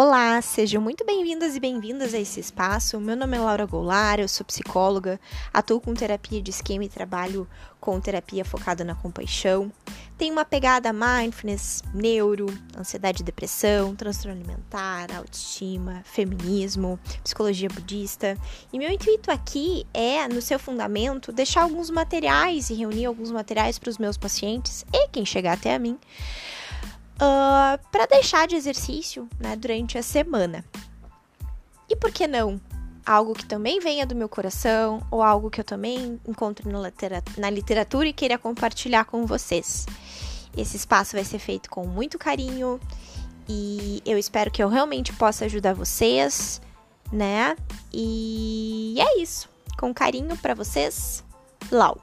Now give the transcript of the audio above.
Olá, sejam muito bem-vindas e bem-vindas a esse espaço. Meu nome é Laura Goulart, eu sou psicóloga, atuo com terapia de esquema e trabalho com terapia focada na compaixão. Tenho uma pegada mindfulness, neuro, ansiedade e depressão, transtorno alimentar, autoestima, feminismo, psicologia budista. E meu intuito aqui é, no seu fundamento, deixar alguns materiais e reunir alguns materiais para os meus pacientes e quem chegar até a mim uh, ah, para deixar de exercício né, durante a semana. E por que não? Algo que também venha do meu coração ou algo que eu também encontro na literatura e queira compartilhar com vocês. Esse espaço vai ser feito com muito carinho e eu espero que eu realmente possa ajudar vocês, né? E é isso. Com carinho para vocês, Lau.